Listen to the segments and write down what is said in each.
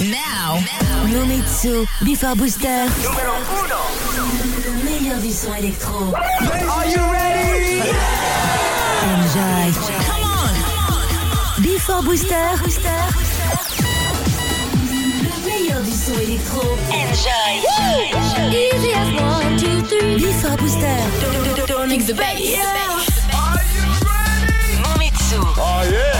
Now, Nomitsu, Before Booster. Numéro 1. Le meilleur du son électro. Are you ready? Enjoy. Come on. Before Booster. Le meilleur du son électro. Enjoy. Easy as one, two, three. Before Booster. Don't mix the bass. Are you ready? Nomitsu. Oh yeah.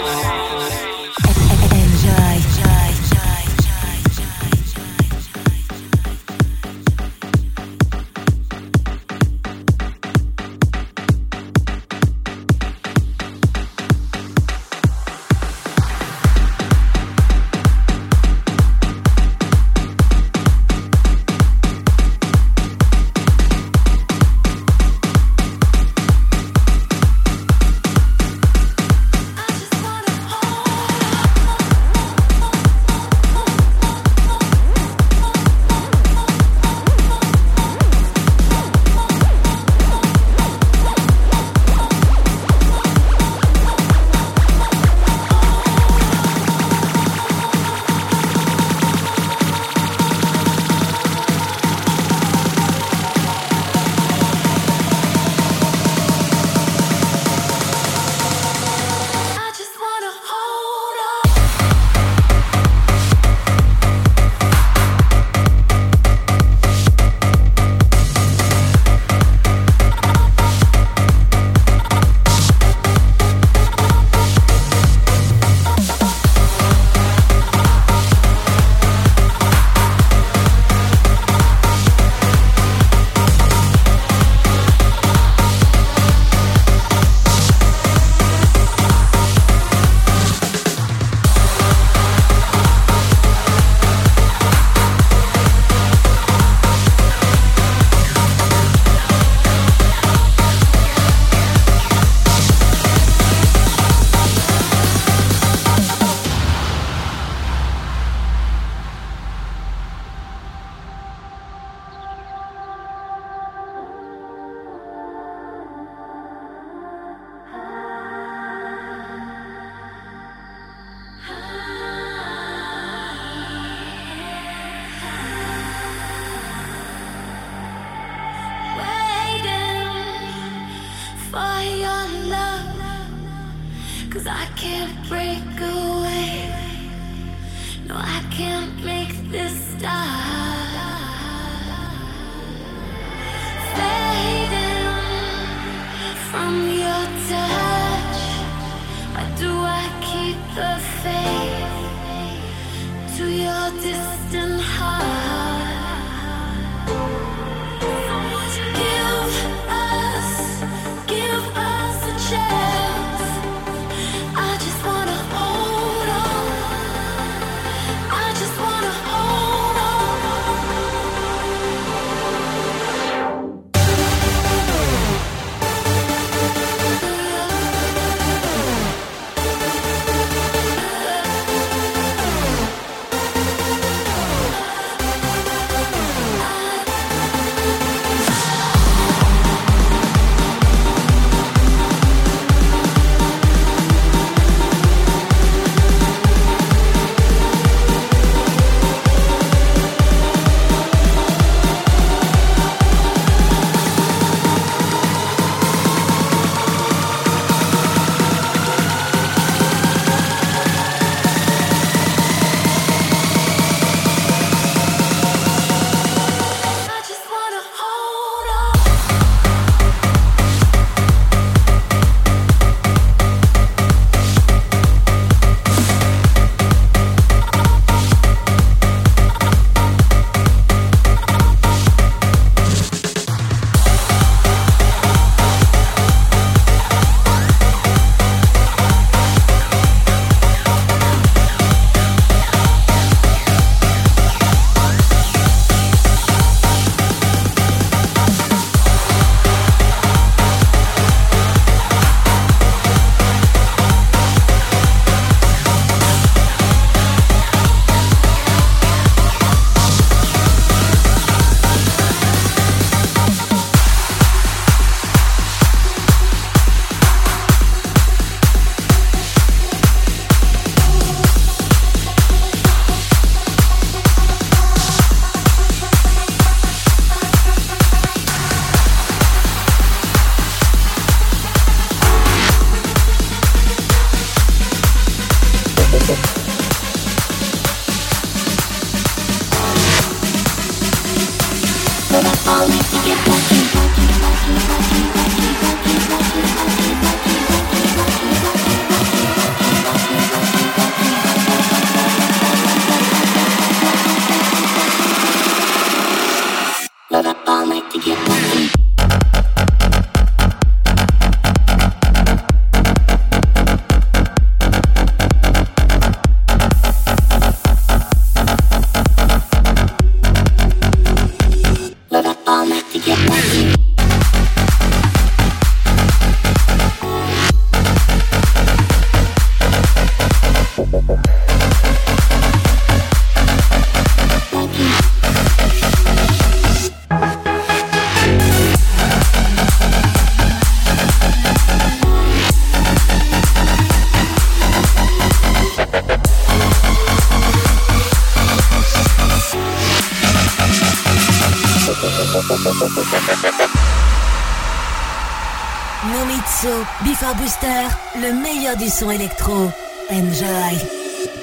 du son électro. Enjoy.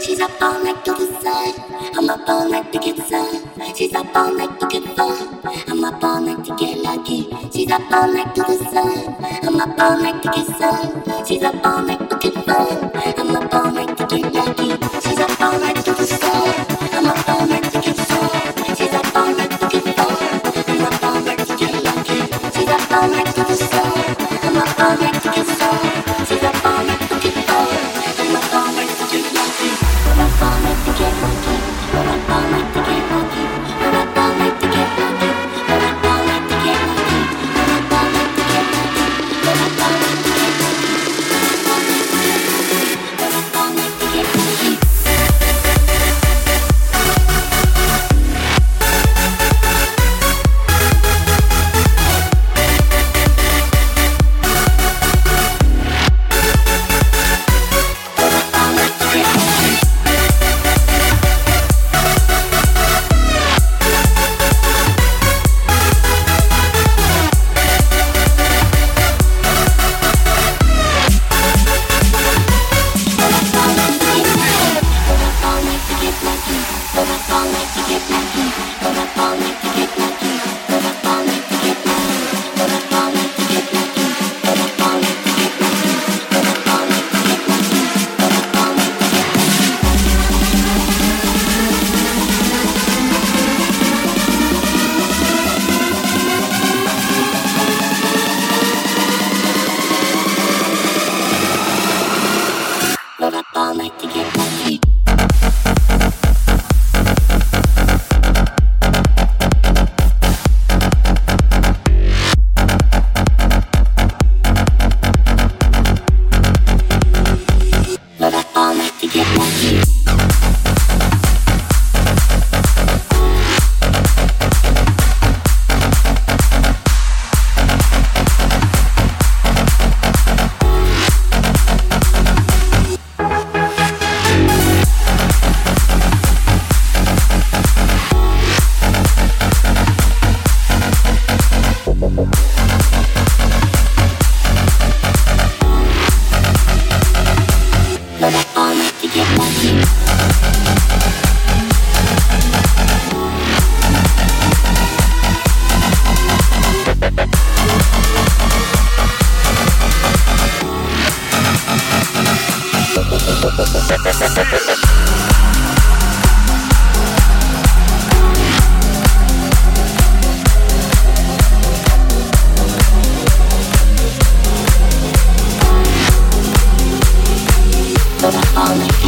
She's up all night to the She's up all to get fun. She's up all to the on the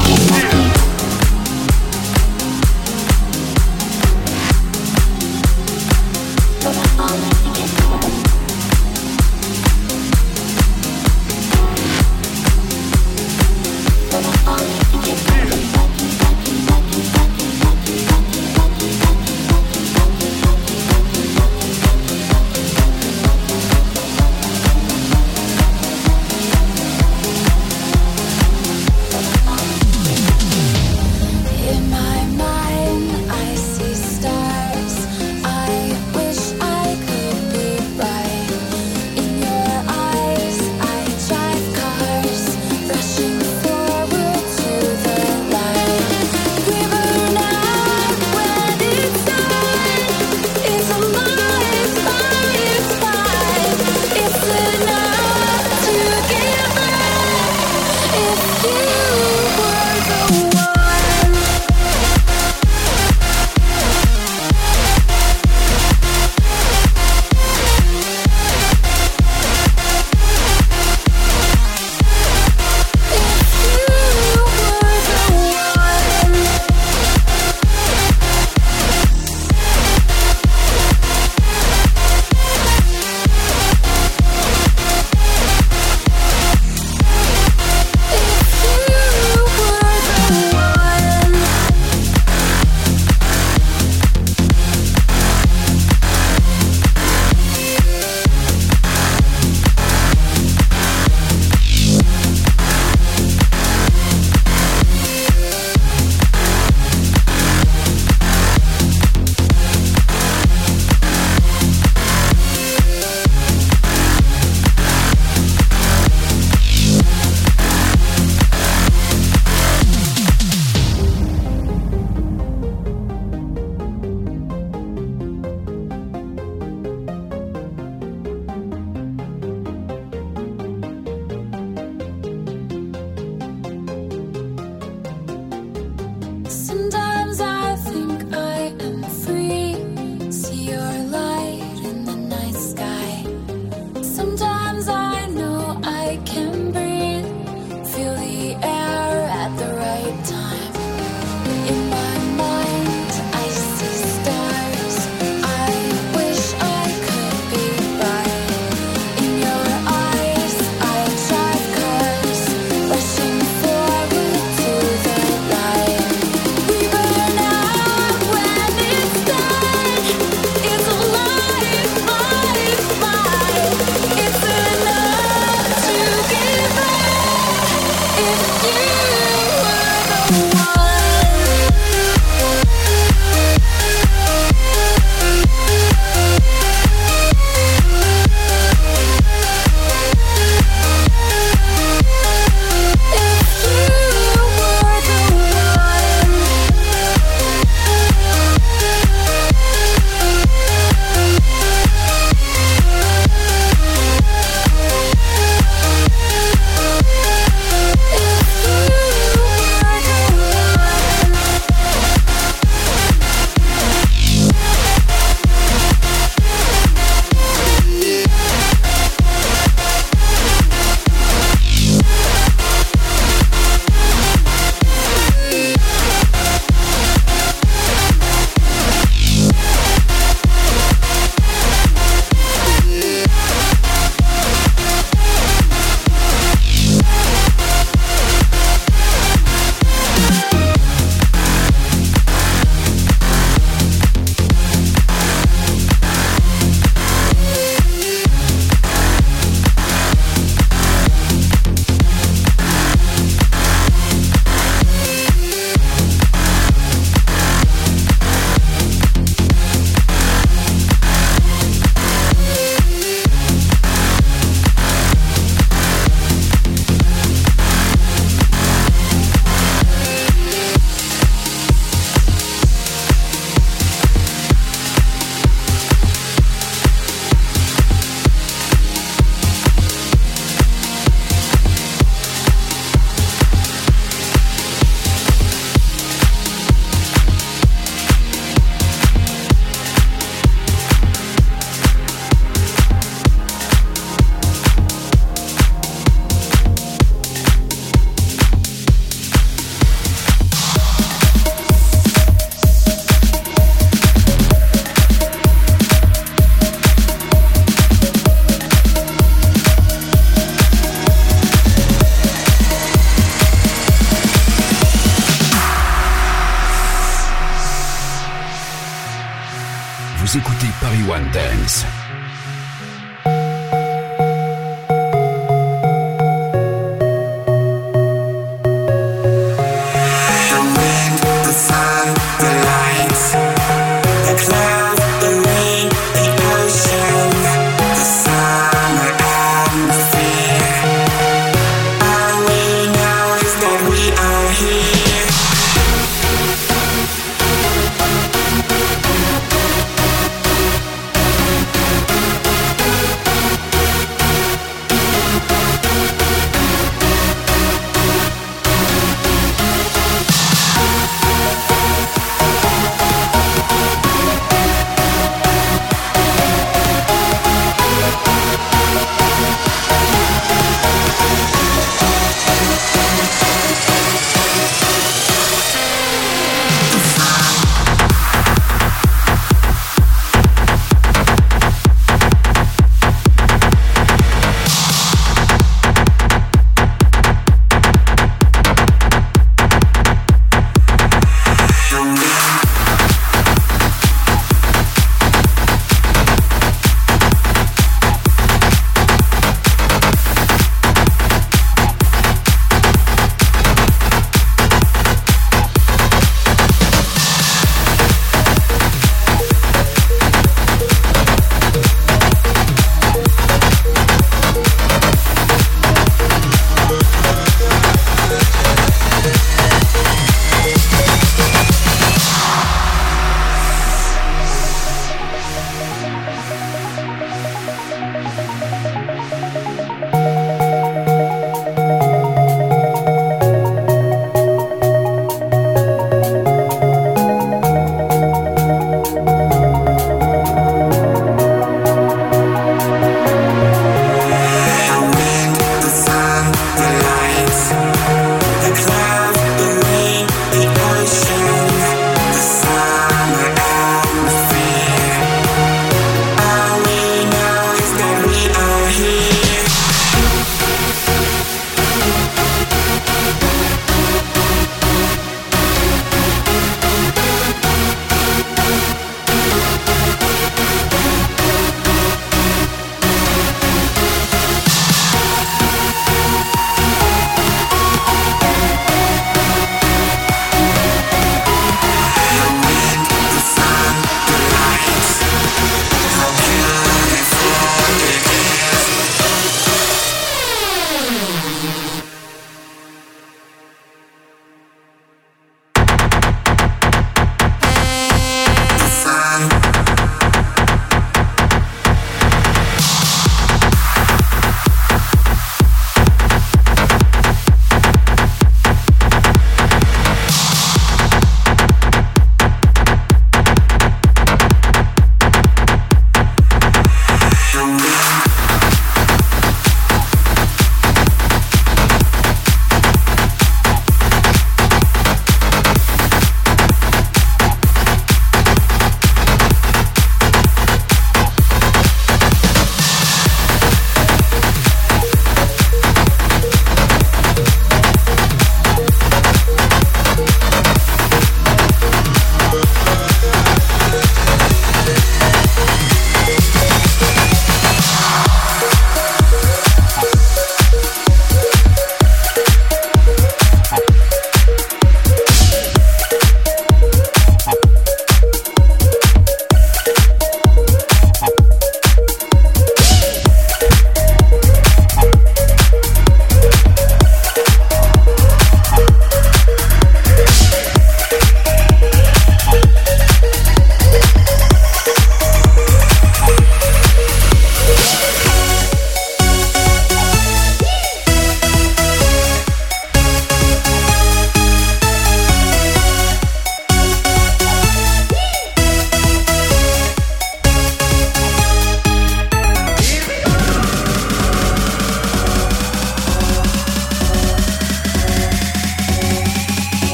Vous écoutez Paris One Dance.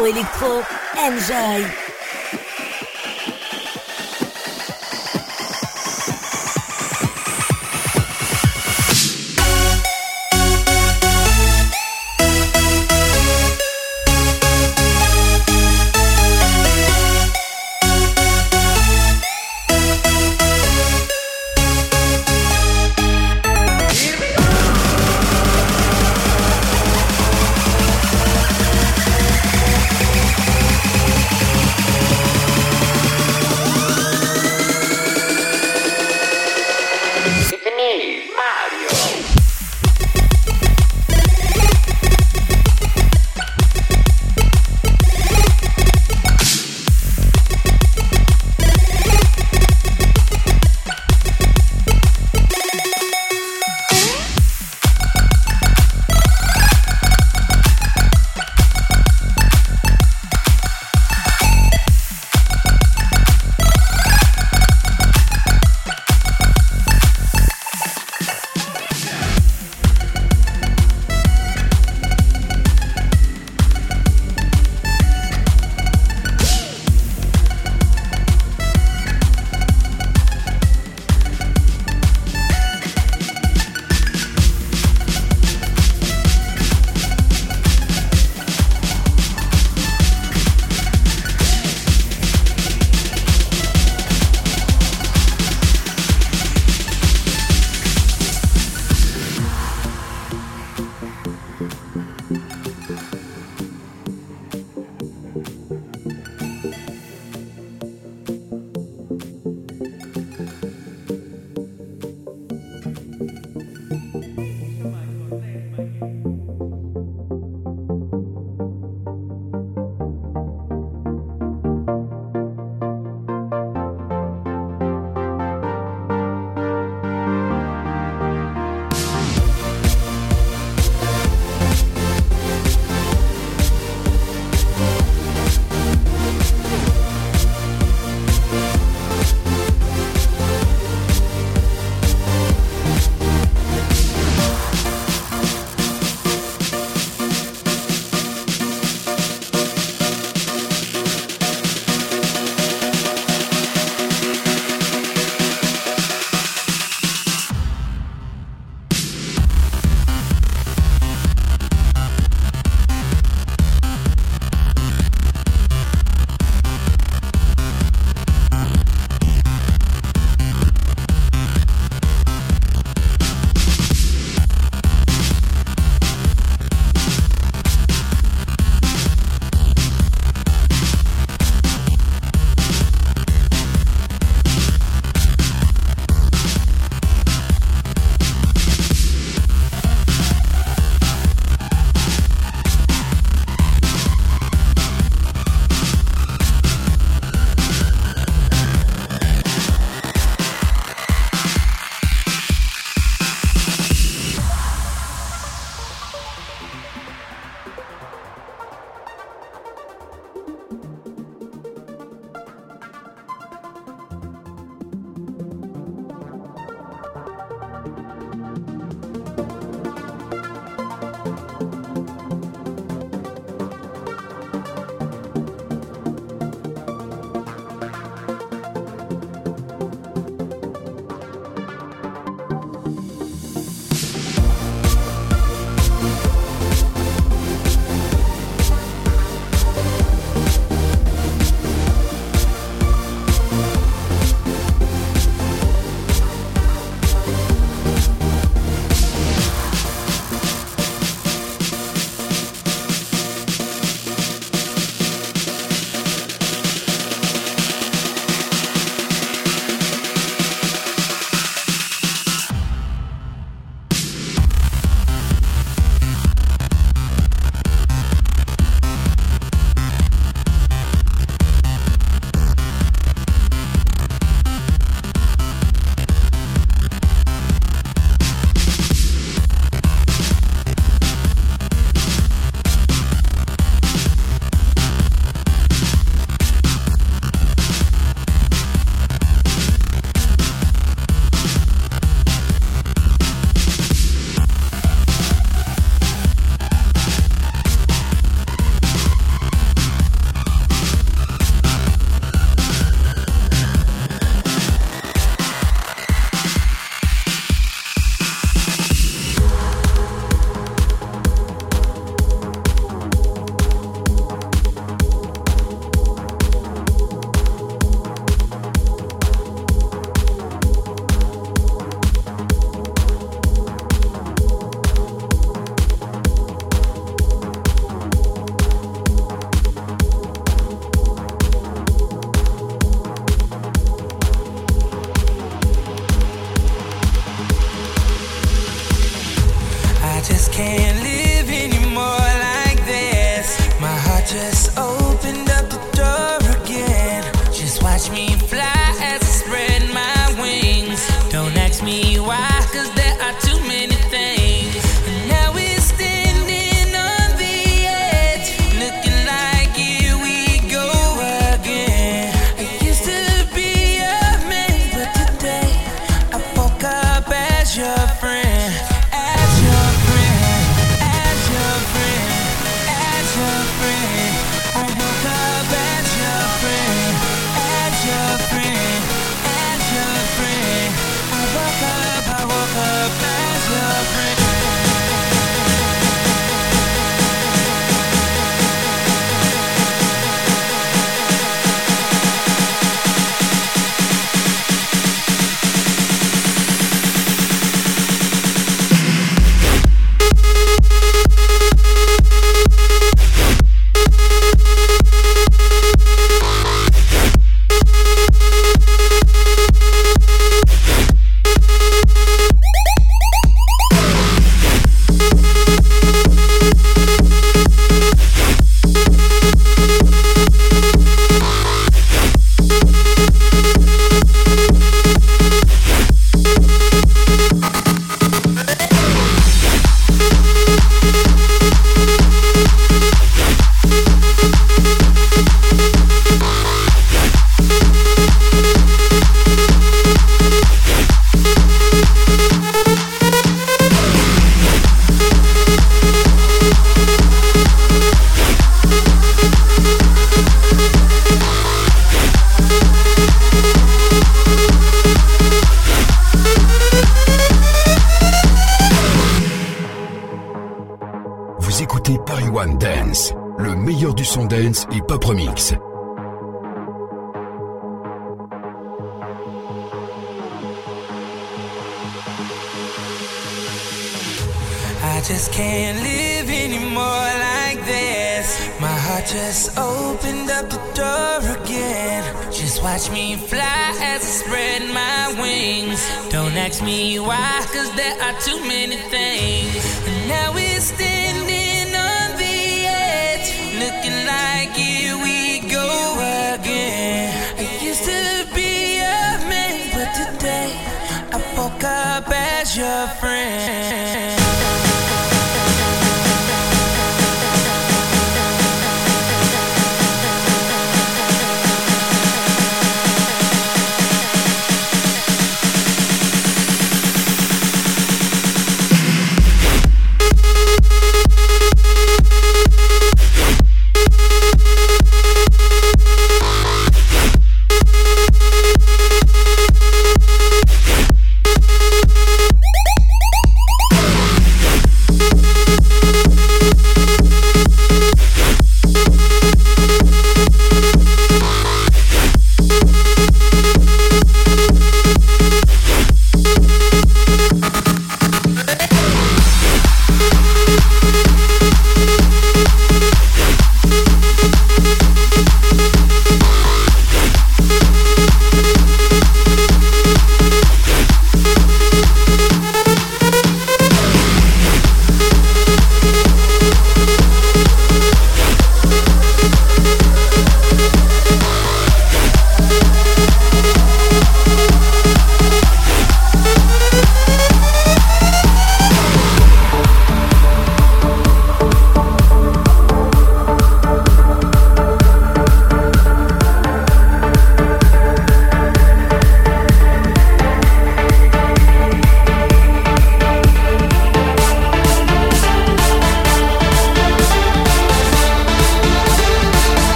Électro.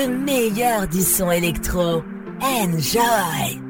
Le meilleur du son électro. Enjoy!